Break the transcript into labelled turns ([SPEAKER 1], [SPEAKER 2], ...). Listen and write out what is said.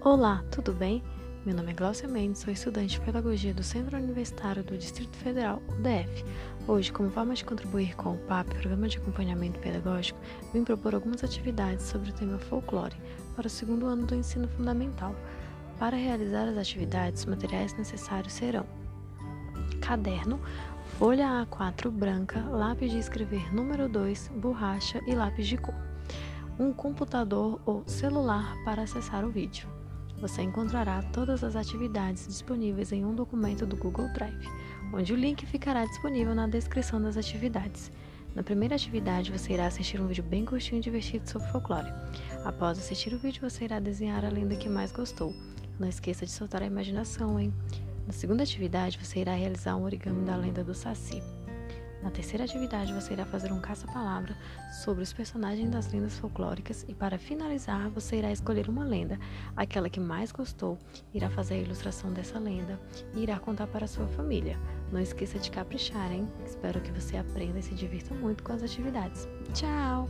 [SPEAKER 1] Olá, tudo bem? Meu nome é Glaucia Mendes, sou estudante de Pedagogia do Centro Universitário do Distrito Federal, UDF. Hoje, como forma de contribuir com o PAP, Programa de Acompanhamento Pedagógico, vim propor algumas atividades sobre o tema folclore para o segundo ano do ensino fundamental. Para realizar as atividades, os materiais necessários serão caderno, folha A4 branca, lápis de escrever número 2, borracha e lápis de cor. Um computador ou celular para acessar o vídeo você encontrará todas as atividades disponíveis em um documento do Google Drive, onde o link ficará disponível na descrição das atividades. Na primeira atividade, você irá assistir um vídeo bem curtinho e divertido sobre folclore. Após assistir o vídeo, você irá desenhar a lenda que mais gostou. Não esqueça de soltar a imaginação, hein? Na segunda atividade, você irá realizar um origami da lenda do Saci. Na terceira atividade, você irá fazer um caça-palavra sobre os personagens das lendas folclóricas e, para finalizar, você irá escolher uma lenda, aquela que mais gostou, irá fazer a ilustração dessa lenda e irá contar para sua família. Não esqueça de caprichar, hein? Espero que você aprenda e se divirta muito com as atividades. Tchau!